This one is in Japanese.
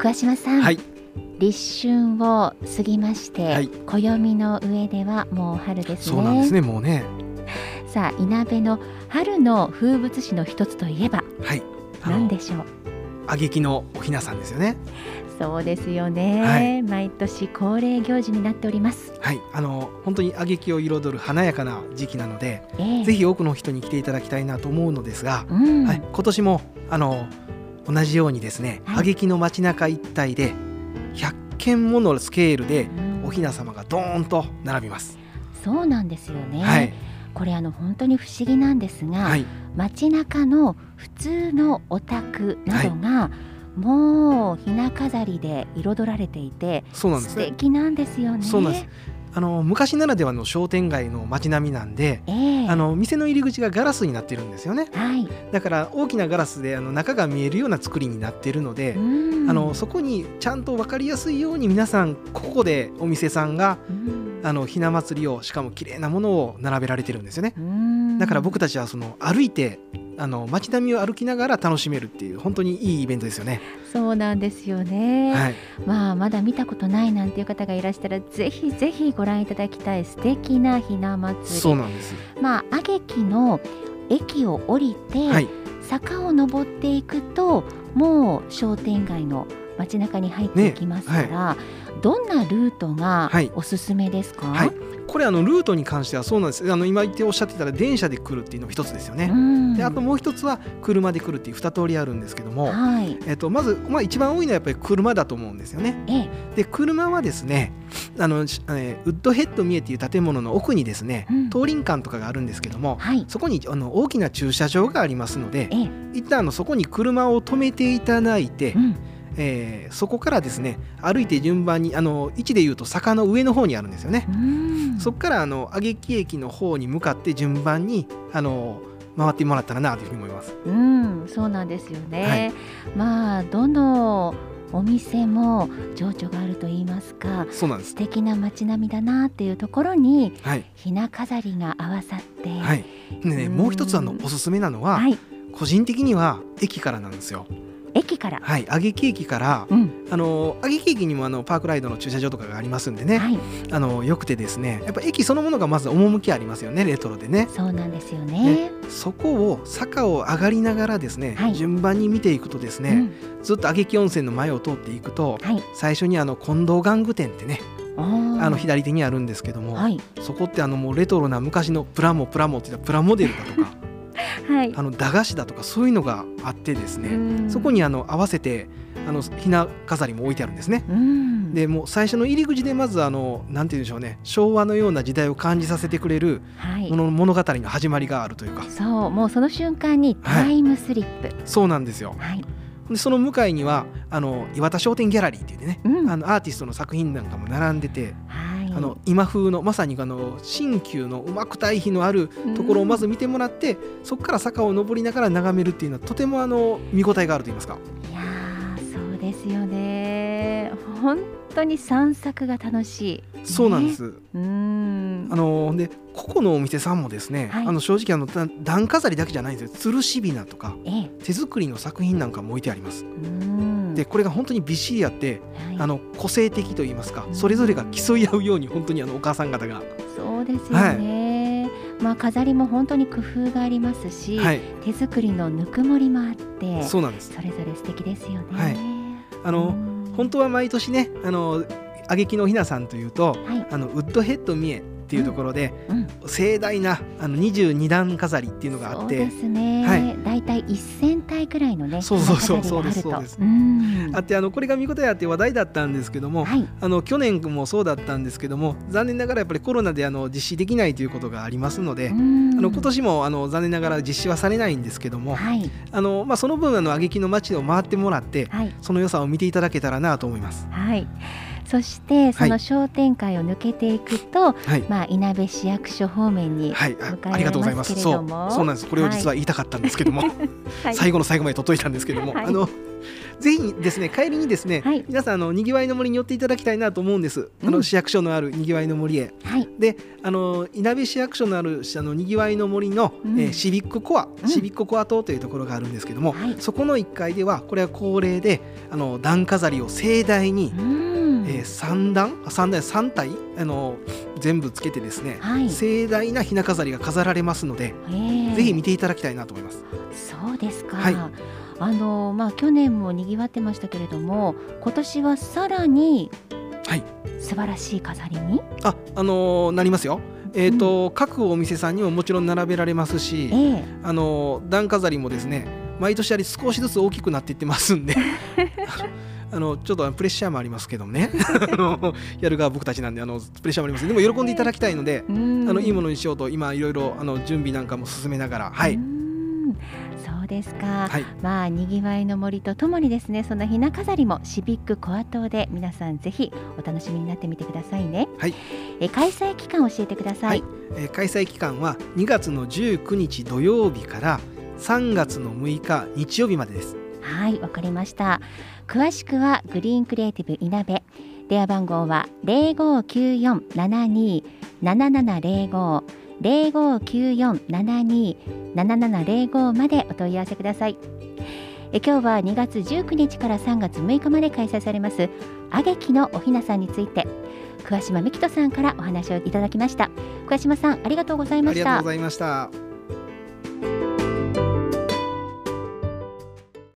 桑島さん、はい、立春を過ぎまして、はい。暦の上ではもう春ですね。そうなんですね。もうね、さあ稲部の春の風物詩の一つといえばはい、何でしょう？挙劇のお雛さんですよね。そうですよね、はい。毎年恒例行事になっております、はい、あの本当に挙劇を彩る華やかな時期なので、ええ。ぜひ多くの人に来ていただきたいなと思うのですが、うん。はい、今年もあの同じようにですね、はい。挙劇の街中一帯で100件ものスケールでうん。お雛様がドーンと並びます。そうなんですよね、はい、これあの本当に不思議なんですが、はい、街中の普通のお宅などが、もうひな飾りで彩られていて素そうなんですね。敵なんですよね。そうなんです。あの昔ならではの商店街の街並みなんで、ええ。あの店の入り口がガラスになってるんですよね。はい。だから大きなガラスであの中が見えるような作りになっているので、うん。あのそこにちゃんと分かりやすいように皆さんここでお店さんがうん。あのひな祭りをしかも綺麗なものを並べられてるんですよね。うん。だから僕たちはその歩いてあの街並みを歩きながら楽しめるっていう本当にいいイベントですよね。そうなんですよね、はい、まあまだ見たことないなんていう方がいらしたらぜひぜひご覧いただきたい素敵なひな祭り。そうなんです。まあ阿劇の駅を降りて、はい、坂を登っていくともう商店街の街中に入っていきますから、どんなルートがはい。おすすめですか、はい。これあのルートに関してはそうなんです。あの今言っておっしゃってたら電車で来るっていうのも一つですよね。うん。であともう一つは車で来るっていう二通りあるんですけども、はい。えっとまずまあ一番多いのはやっぱり車だと思うんですよね。ええ。で車はですねあの、しえーウッドヘッド見えっていう建物の奥にですね、うん。東林間とかがあるんですけどもはい。そこにあの大きな駐車場がありますのでええ。一旦あのそこに車を止めていただいて、うんえーそこからですね歩いて順番にあの位置でいうと坂の上の方にあるんですよね。うんそこからあの挙劇駅の方に向かって順番にあの回ってもらったらなというふうに思います。うん、そうなんですよね。はいまあどのお店も情緒があると言いますかそうなんです素。敵な街並みだなっていうところにはいひな飾りが合わさって、はい。でねうんもう一つあのおすすめなのは、はい個人的には駅からなんですよ。駅から、はい。挙劇駅からうん。あの挙劇駅にもあのパークライドの駐車場とかがありますんでね、はい、あのよくてですねやっぱ駅そのものがまず趣ありますよねレトロでね。そうなんですよね。そこを坂を上がりながらですね、はい。順番に見ていくとですね、うん。ずっと挙劇温泉の前を通っていくとはい、最初にあの近藤玩具店ってねあの左手にあるんですけども、はい。そこってあのもうレトロな昔のプラモプラモって言ったプラモデルだとか はい、あの駄菓子だとかそういうのがあってですね、うん。そこにあの合わせてあのひな飾りも置いてあるんですね。うん、でもう最初の入り口でまずあのなんて言うんでしょうね。昭和のような時代を感じさせてくれるはい。も、の物語の始まりがあるというか。そうもうその瞬間にタイムスリップ、そうなんですよ。はい、でその向かいにはあの岩田商店ギャラリーっていうね、うん。あのアーティストの作品なんかも並んでて、はい、あの今風のまさにあの新旧のうまく対比のあるところをまず見てもらって、そこから坂を登りながら眺めるっていうのはとてもあの見応えがあると言いますか。いやーそうですよね。本当に散策が楽しい、そうなんです。うーん。あのでここのお店さんもですね、はい。あの正直あのだ段飾りだけじゃないんですよ。吊るしびなとかええ。手作りの作品なんかも置いてあります。うーんでこれが本当にびっしりあって、はい。あの個性的と言いますかうん。それぞれが競い合うように本当にあのお母さん方が、そうですよね、まあ飾りも本当に工夫がありますし、はい、手作りのぬくもりもあってそうなんです。それぞれ素敵ですよね、はい。あのうん。本当は毎年ねあの挙劇のひなさんというとはい、あのウッドヘッド三重っていうところで、うん、盛大なあの22段飾りっていうのがあってそうですね、はいだいたい1000体くらいのねそうそうそうそうですそうです。ん。あってあのこれが見事やって話題だったんですけども、はい。あの去年もそうだったんですけども残念ながらやっぱりコロナであの実施できないということがありますので、ああの今年もあの残念ながら実施はされないんですけども、はい。あのまあ、その分あの挙劇の街を回ってもらってはい。その良さを見ていただけたらなと思います。はいそしてその商店会を抜けていくと、はい、まあ稲部市役所方面に向かいます。けれども、はい、そうなんです。これを実は言いたかったんですけども、はい、最後の最後まで届いたんですけども、あのぜひですね帰りにですね、はい、皆さんあのにぎわいの森に寄っていただきたいなと思うんです。あの市役所のあるにぎわいの森へ。はい、で、あの稲部市役所のあるあのにぎわいの森の、うん、えー、シビックコア、うん、シビックコア棟というところがあるんですけども、はい、そこの1階ではこれは恒例であの段飾りを盛大に、うん、えー、3段？3段3体？あの全部つけてですね、はい、盛大なひな飾りが飾られますので、ぜひ見ていただきたいなと思います。そうですか。はい。あのまあ、去年もにぎわってましたけれども今年はさらに素晴らしい飾りに、ああのー、なりますよ。えーと、うん、各お店さんにももちろん並べられますし、えー、あの段飾りもですね毎年あり少しずつ大きくなっていってますんであのちょっとプレッシャーもありますけどね。やる側僕たちなんであのプレッシャーもあります。でも喜んでいただきたいので、あのいいものにしようと今いろいろあの準備なんかも進めながらはい。ですか、はい、まあにぎわいの森とともにですねそのひな飾りもシビックコア島で皆さんぜひお楽しみになってみてくださいね、はい、え開催期間教えてください、はい、え開催期間は2月の19日土曜日から3月の6日日曜日までですはいわかりました。詳しくはグリーンクリエイティブいなべ電話番号は0594727705 0594-72-7705までお問い合わせください。え今日は2月19日から3月6日まで開催されますあげきのおひなさんについて桑島美希人さんからお話をいただきました。桑島さんありがとうございました。ありがとうございました。